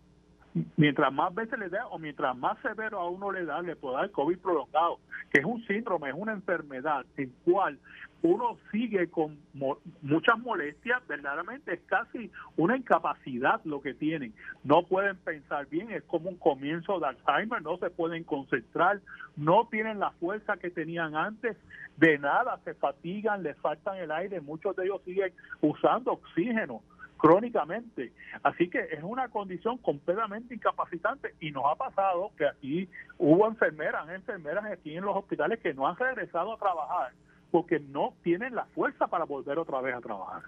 mientras más veces le da o mientras más severo a uno le da, le puede dar COVID prolongado, que es un síndrome, es una enfermedad en cual uno sigue con mo- muchas molestias, verdaderamente es casi una incapacidad lo que tienen. No pueden pensar bien, es como un comienzo de Alzheimer, no se pueden concentrar, no tienen la fuerza que tenían antes, de nada, se fatigan, les faltan el aire, muchos de ellos siguen usando oxígeno crónicamente. Así que es una condición completamente incapacitante y nos ha pasado que aquí hubo enfermeras, enfermeras aquí en los hospitales que no han regresado a trabajar porque no tienen la fuerza para volver otra vez a trabajar.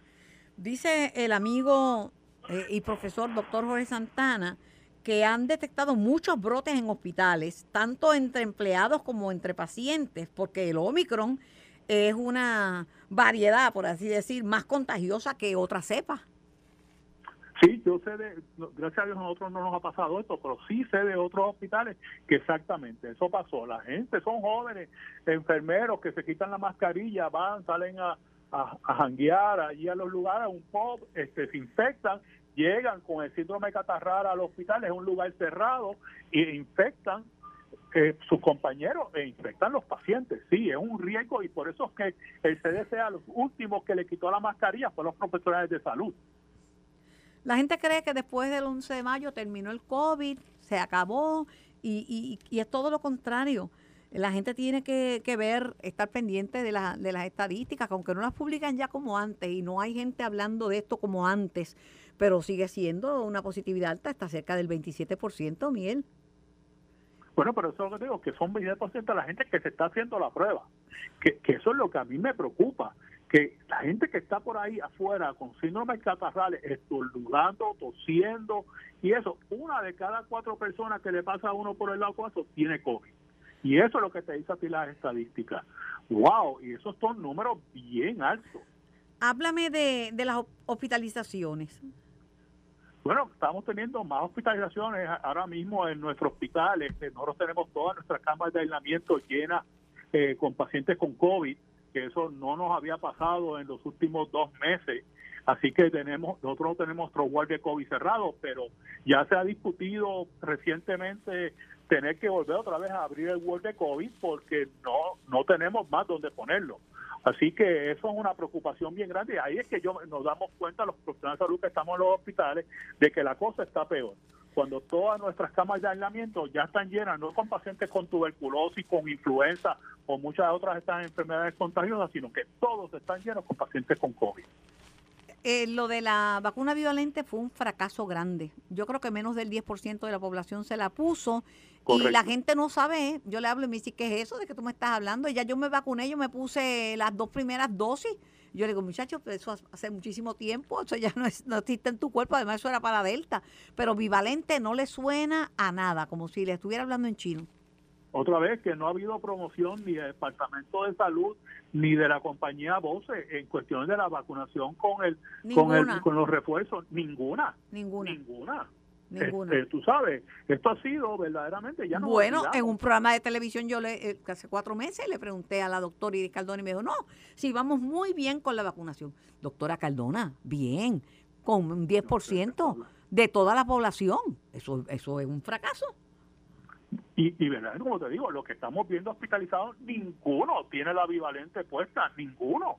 Dice el amigo eh, y profesor doctor Jorge Santana que han detectado muchos brotes en hospitales, tanto entre empleados como entre pacientes, porque el Omicron es una variedad, por así decir, más contagiosa que otra cepa. Sí, yo sé de, gracias a Dios a nosotros no nos ha pasado esto, pero sí sé de otros hospitales que exactamente eso pasó. La gente son jóvenes, enfermeros que se quitan la mascarilla, van, salen a, a, a janguear allí a los lugares, a un pub, este, se infectan, llegan con el síndrome catarral al hospital, es un lugar cerrado, e infectan eh, sus compañeros e infectan los pacientes. Sí, es un riesgo y por eso es que el CDC a los últimos que le quitó la mascarilla fue los profesionales de salud. La gente cree que después del 11 de mayo terminó el COVID, se acabó y, y- y es todo lo contrario. La gente tiene que, que ver, estar pendiente de, la- de las estadísticas, que aunque no las publican ya como antes y no hay gente hablando de esto como antes, pero sigue siendo una positividad alta, está cerca del 27%, Miguel. Bueno, pero eso es lo que digo, que son 20% de la gente que se está haciendo la prueba. Que, que eso es lo que a mí me preocupa. Que la gente que está por ahí afuera con síndrome catarrales, estornudando, tosiendo y eso, una de cada cuatro personas que le pasa a uno por el lado eso tiene COVID. Y eso es lo que te dice a ti las estadísticas. ¡Wow! Y esos son números bien altos. Háblame de, de las hospitalizaciones. Bueno, estamos teniendo más hospitalizaciones ahora mismo en nuestro hospital. Este, nosotros tenemos todas nuestras camas de aislamiento llenas eh, con pacientes con COVID, que eso no nos había pasado en los últimos dos meses. Así que tenemos, nosotros no tenemos ward de COVID cerrado, pero ya se ha discutido recientemente tener que volver otra vez a abrir el ward de COVID porque no, no tenemos más donde ponerlo. Así que eso es una preocupación bien grande. Ahí es que yo nos damos cuenta los profesionales de salud que estamos en los hospitales de que la cosa está peor. Cuando todas nuestras camas de aislamiento ya están llenas, no con pacientes con tuberculosis, con influenza o muchas otras estas enfermedades contagiosas, sino que todos están llenos con pacientes con COVID. Eh, lo de la vacuna bivalente fue un fracaso grande. Yo creo que menos del 10% de la población se la puso y la gente no sabe. Yo le hablo y me dice, ¿qué es eso de que tú me estás hablando? Y ya yo me vacuné, yo me puse las dos primeras dosis. Yo le digo, muchachos, pero eso hace muchísimo tiempo, eso ya no, es, no existe en tu cuerpo, además eso era para Delta. Pero bivalente no le suena a nada, como si le estuviera hablando en chino. Otra vez que no ha habido promoción ni del Departamento de Salud ni de la compañía Voce en cuestiones de la vacunación con el con el con los refuerzos, ninguna, Ninguna, ninguna. Ninguna. Este, tú sabes, esto ha sido verdaderamente ya no bueno, en un programa de televisión yo le, eh, hace cuatro meses le pregunté a la doctora Iris Cardona y me dijo, no, sí, vamos muy bien con la vacunación. Doctora Cardona, bien, con un 10% de toda la población. Eso, eso es un fracaso. Y, y verdad, como te digo, lo que estamos viendo hospitalizados, ninguno tiene la bivalente puesta, ninguno.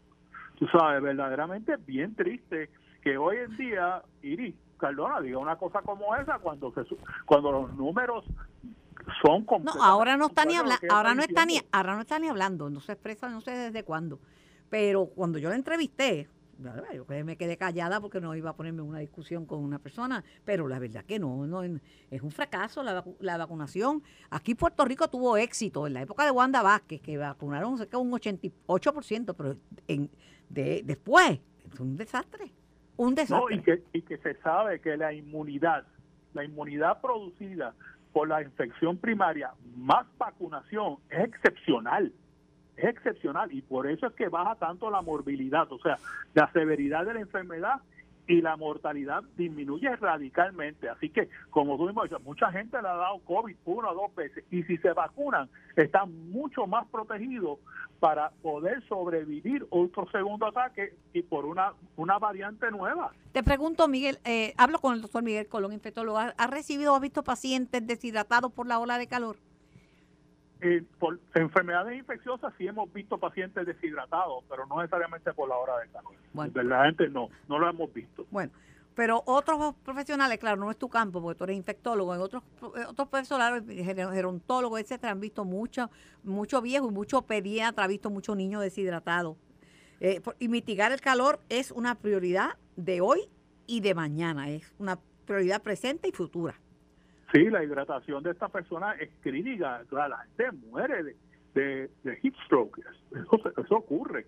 Tú sabes, verdaderamente bien triste que hoy en día, Iris Cardona diga una cosa como esa cuando se, cuando los números son No, ahora no está ni hablando, ahora no está ni, ahora no está ni hablando, no se expresa, no sé desde cuándo. Pero cuando yo la entrevisté, me quedé callada porque no iba a ponerme en una discusión con una persona, pero la verdad que no, no es un fracaso la, la vacunación. Aquí Puerto Rico tuvo éxito en la época de Wanda Vázquez, que vacunaron cerca de un 88%, pero en, de, después es un desastre, un No, desastre. y que, y que se sabe que la inmunidad, la inmunidad producida por la infección primaria más vacunación es excepcional, es excepcional y por eso es que baja tanto la morbilidad, o sea, la severidad de la enfermedad y la mortalidad disminuye radicalmente. Así que, como tú mismo dices, mucha gente le ha dado COVID una o dos veces y si se vacunan están mucho más protegidos para poder sobrevivir otro segundo ataque y por una, una variante nueva. Te pregunto, Miguel, eh, hablo con el doctor Miguel Colón, infectólogo. ¿Ha, recibido o ha visto pacientes deshidratados por la ola de calor? Eh, por enfermedades infecciosas sí hemos visto pacientes deshidratados, pero no necesariamente por la hora de calor. Bueno. Verdaderamente no, no lo hemos visto. Bueno, pero otros profesionales, claro, no es tu campo, porque tú eres infectólogo, en otros, otros profesionales, ger- gerontólogos, etcétera, han visto mucho, mucho viejo y mucho pediatra, ha visto muchos niños deshidratados. Eh, y mitigar el calor es una prioridad de hoy y de mañana, es una prioridad presente y futura. Sí, la hidratación de esta persona es crítica. La gente muere de, de, de heat stroke. Eso, eso ocurre.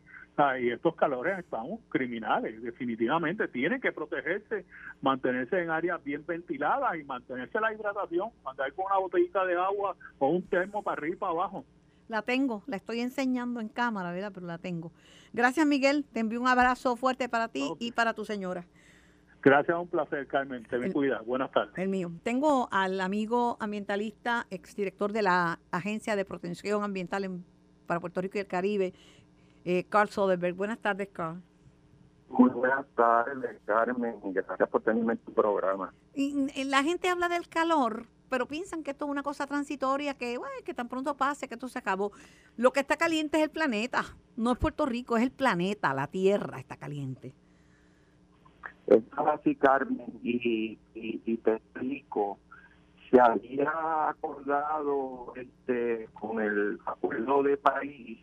Y estos calores están criminales, definitivamente. Tienen que protegerse, mantenerse en áreas bien ventiladas y mantenerse la hidratación. Andar con una botellita de agua o un termo para arriba y para abajo. La tengo, la estoy enseñando en cámara, ¿verdad? Pero la tengo. Gracias, Miguel. Te envío un abrazo fuerte para ti y para tu señora. Gracias, un placer, Carmen. Te me cuidas. Buenas tardes. El mío. Tengo al amigo ambientalista, exdirector de la Agencia de Protección Ambiental en- para Puerto Rico y el Caribe, eh, Carl Soderberg. Buenas tardes, Carl. Muy buenas tardes, Carmen, gracias por tenerme en tu programa. Y, y la gente habla del calor, pero piensan que esto es una cosa transitoria, que, bueno, que tan pronto pase, que esto se acabó. Lo que está caliente es el planeta, no es Puerto Rico, es el planeta, la Tierra está caliente. Es así, Carmen, y, te explico. Se había acordado este, con el acuerdo de París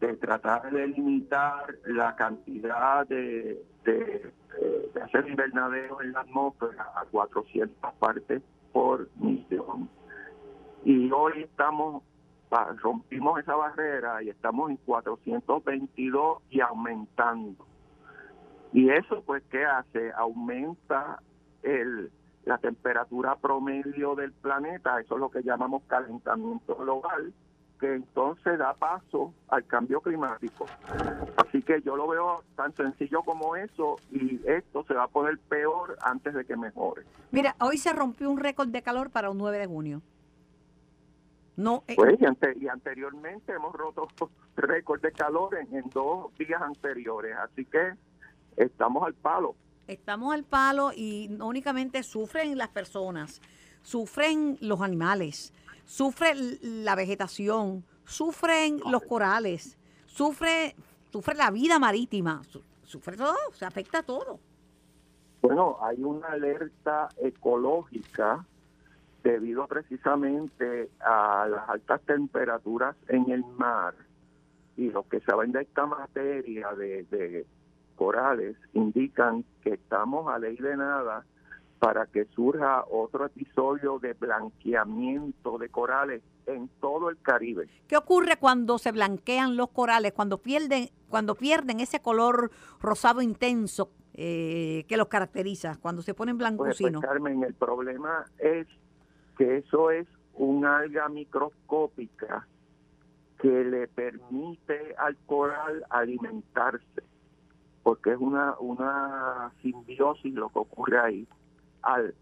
de tratar de limitar la cantidad de, de, eh, hacer invernadero en la atmósfera a 400 partes por millón. Y hoy estamos, rompimos esa barrera y estamos en 422 y aumentando. Y eso, pues, ¿qué hace? Aumenta el, la temperatura promedio del planeta, eso es lo que llamamos calentamiento global, que entonces da paso al cambio climático. Así que yo lo veo tan sencillo como eso y esto se va a poner peor antes de que mejore. Mira, hoy se rompió un récord de calor para un 9 de junio. No, eh, Pues, y, ante- y anteriormente hemos roto récord de calor en, en dos días anteriores, así que estamos al palo. estamos al palo y no únicamente sufren las personas, sufren los animales, sufre la vegetación, sufren los corales, sufre, sufre la vida marítima, su- sufre todo, se afecta a todo. Bueno, hay una alerta ecológica debido precisamente a las altas temperaturas en el mar y lo que saben de esta materia de, de corales indican que estamos a ley de nada para que surja otro episodio de blanqueamiento de corales en todo el Caribe. ¿Qué ocurre cuando se blanquean los corales, cuando pierden, cuando pierden ese color rosado intenso eh, que los caracteriza, cuando se ponen Pues, pues, blancucinos? Carmen, el problema es que eso es un alga microscópica que le permite al coral alimentarse, porque es una, una simbiosis lo que ocurre ahí. Al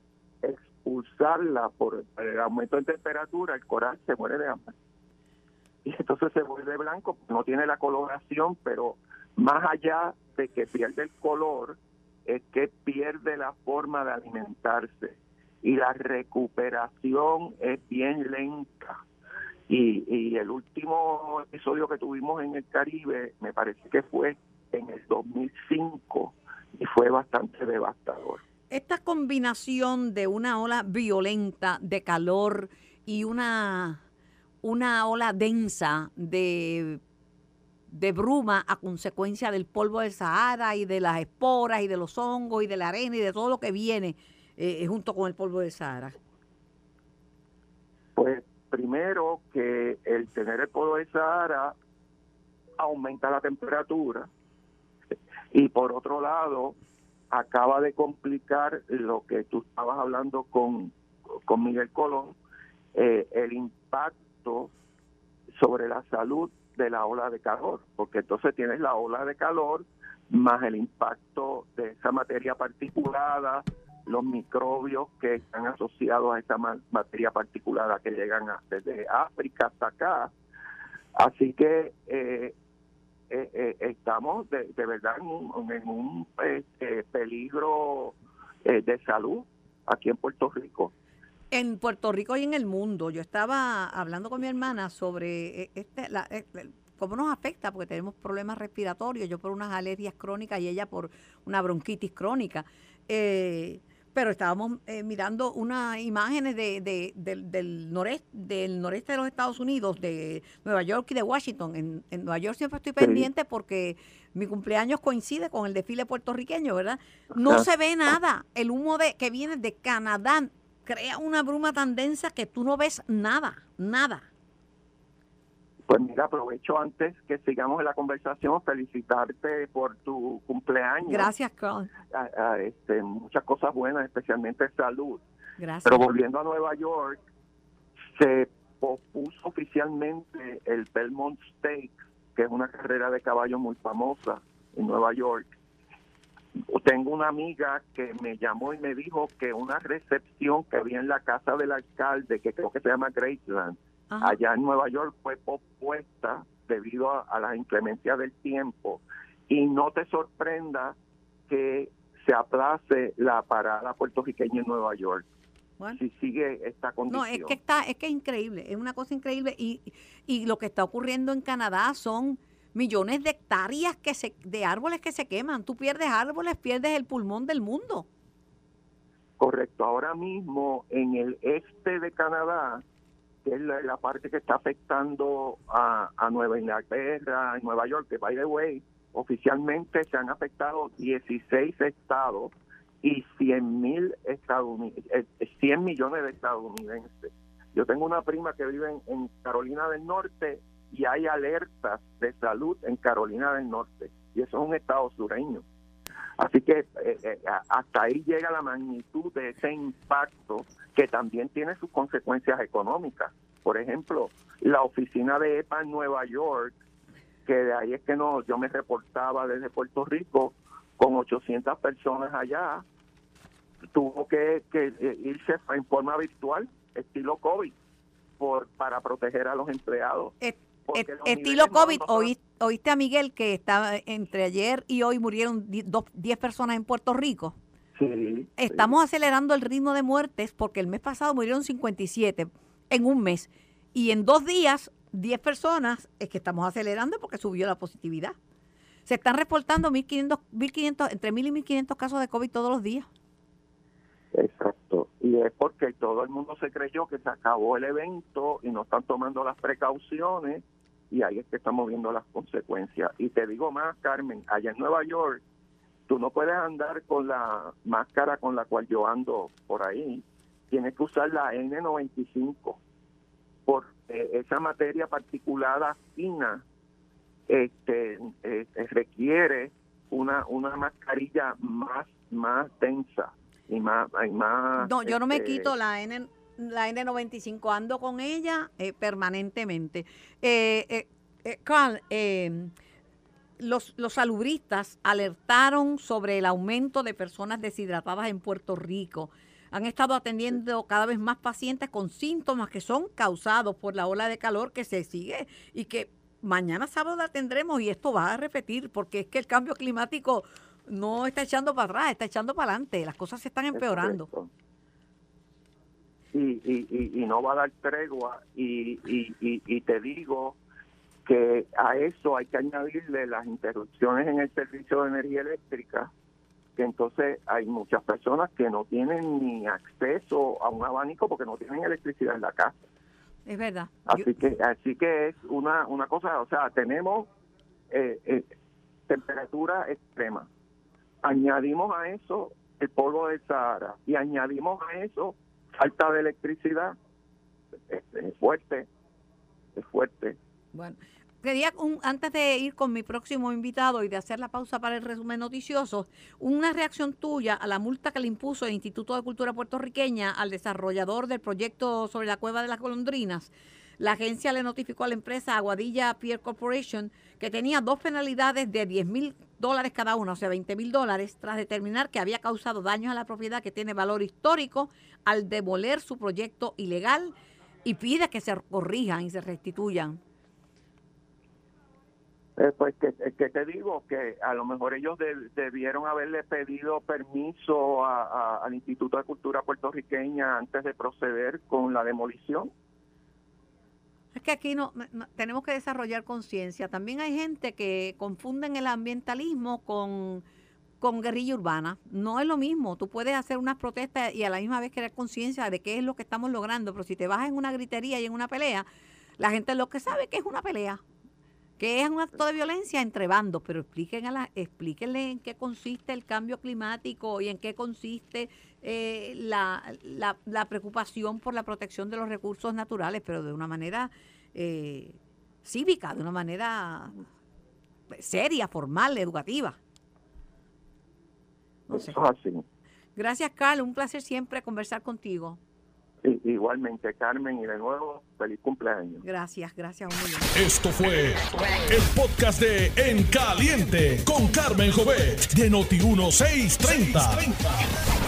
expulsarla por el aumento de temperatura, el coral se muere de hambre. Y entonces se vuelve blanco, no tiene la coloración, pero más allá de que pierde el color, es que pierde la forma de alimentarse. Y la recuperación es bien lenta. Y, y el último episodio que tuvimos en el Caribe, me parece que fue en el 2005, y fue bastante devastador esta combinación de una ola violenta de calor y una, una ola densa de, de bruma a consecuencia del polvo del Sahara y de las esporas y de los hongos y de la arena y de todo lo que viene eh, junto con el polvo del Sahara? Pues primero que el tener el polvo del Sahara aumenta la temperatura y por otro lado acaba de complicar lo que tú estabas hablando con, con Miguel Colón, eh, el impacto sobre la salud de la ola de calor, porque entonces tienes la ola de calor más el impacto de esa materia particulada, los microbios que están asociados a esa materia particulada que llegan desde África hasta acá. Así que eh, eh, eh, estamos de, verdad en un, este, peligro eh, de salud aquí en Puerto Rico. En Puerto Rico y en el mundo. Yo estaba hablando con mi hermana sobre este, la, cómo nos afecta, porque tenemos problemas respiratorios, yo por unas alergias crónicas y ella por una bronquitis crónica. Eh, pero estábamos eh, mirando unas imágenes de, del, noreste, del noreste de los Estados Unidos, de Nueva York y de Washington. En, en Nueva York siempre estoy pendiente porque mi cumpleaños coincide con el desfile puertorriqueño, ¿verdad? No se ve nada. El humo de que viene de Canadá crea una bruma tan densa que tú no ves nada, nada. Pues mira, aprovecho antes que sigamos en la conversación, felicitarte por tu cumpleaños. Gracias, Carl. este, muchas cosas buenas, especialmente salud. Gracias. Pero volviendo a Nueva York, se pospuso oficialmente el Belmont Stakes, que es una carrera de caballos muy famosa en Nueva York. Tengo una amiga que me llamó y me dijo que una recepción que había en la casa del alcalde, que creo que se llama Graceland, allá en Nueva York fue pospuesta debido a, la inclemencia del tiempo. Y no te sorprenda que se aplace la parada puertorriqueña en Nueva York. Si sigue esta condición. No, es que está, es que es increíble, es una cosa increíble y, y lo que está ocurriendo en Canadá son millones de hectáreas que se, de árboles que se queman. Tú pierdes árboles, pierdes el pulmón del mundo. Correcto. Ahora mismo en el este de Canadá es la, parte que está afectando a, Nueva Inglaterra, y Nueva York, que by the way, oficialmente se han afectado 16 estados y 100 mil 100 eh, millones de estadounidenses. Yo tengo una prima que vive en, Carolina del Norte y hay alertas de salud en Carolina del Norte y eso es un estado sureño. Así que eh, eh, hasta ahí llega la magnitud de ese impacto que también tiene sus consecuencias económicas. Por ejemplo, la oficina de EPA en Nueva York, que de ahí es que no, yo me reportaba desde Puerto Rico con 800 personas allá, tuvo que, eh, irse en forma virtual, estilo COVID, por para proteger a los empleados. Estilo COVID, oíste oíste a Miguel que estaba entre ayer y hoy murieron 10 personas en Puerto Rico. Sí, Estamos acelerando el ritmo de muertes porque el mes pasado murieron 57 en un mes y en dos días 10 personas es que estamos acelerando porque subió la positividad. Se están reportando 1500, 1500 entre 1000 y 1500 casos de COVID todos los días. Exacto. Y es porque todo el mundo se creyó que se acabó el evento y no están tomando las precauciones y ahí es que estamos viendo las consecuencias. Y te digo más, Carmen, allá en Nueva York, tú no puedes andar con la máscara con la cual yo ando por ahí, tienes que usar la N95, porque esa materia particulada fina este, eh, requiere una, una mascarilla más, más densa y más... más no, yo no me este, quito la N la N95, ando con ella eh, permanentemente. Eh, eh, eh Carl, em, los, los salubristas alertaron sobre el aumento de personas deshidratadas en Puerto Rico. han estado atendiendo cada vez más pacientes con síntomas que son causados por la ola de calor que se sigue y que mañana sábado la tendremos y esto va a repetir porque es que el cambio climático no está echando para atrás, está echando para adelante, las cosas se están empeorando. Y, y, y, no va a dar tregua y, y, y te digo que a eso hay que añadirle las interrupciones en el servicio de energía eléctrica, que entonces hay muchas personas que no tienen ni acceso a un abanico porque no tienen electricidad en la casa. Es verdad. Así que así que es una, una cosa, o sea, tenemos eh, eh, temperatura extrema. Añadimos a eso el polvo del Sahara y añadimos a eso falta de electricidad. es fuerte, es fuerte. Bueno, quería, un, antes de ir con mi próximo invitado y de hacer la pausa para el resumen noticioso, una reacción tuya a la multa que le impuso el Instituto de Cultura Puertorriqueña al desarrollador del proyecto sobre la cueva de las golondrinas. La agencia le notificó a la empresa Aguadilla Pier Corporation que tenía dos penalidades de 10 mil dólares cada una, o sea, 20 mil dólares, tras determinar que había causado daños a la propiedad que tiene valor histórico al demoler su proyecto ilegal y pide que se corrijan y se restituyan. Eh, pues que, que, te digo que a lo mejor ellos debieron haberle pedido permiso al Instituto de Cultura puertorriqueña antes de proceder con la demolición. Es que aquí no, tenemos que desarrollar conciencia. También hay gente que confunden el ambientalismo con, con guerrilla urbana. No es lo mismo. Tú puedes hacer unas protestas y a la misma vez crear conciencia de qué es lo que estamos logrando, pero si te vas en una gritería y en una pelea, la gente lo que sabe que es una pelea que es un acto de violencia entre bandos, pero la, explíquenle en qué consiste el cambio climático y en qué consiste eh, la, la, preocupación por la protección de los recursos naturales, pero de una manera eh, cívica, de una manera seria, formal, educativa. Gracias, Carlos. Un placer siempre conversar contigo. Igualmente, Carmen, y de nuevo, feliz cumpleaños. Gracias, gracias. Esto fue el podcast de En Caliente con Carmen Jovet de Noti1630.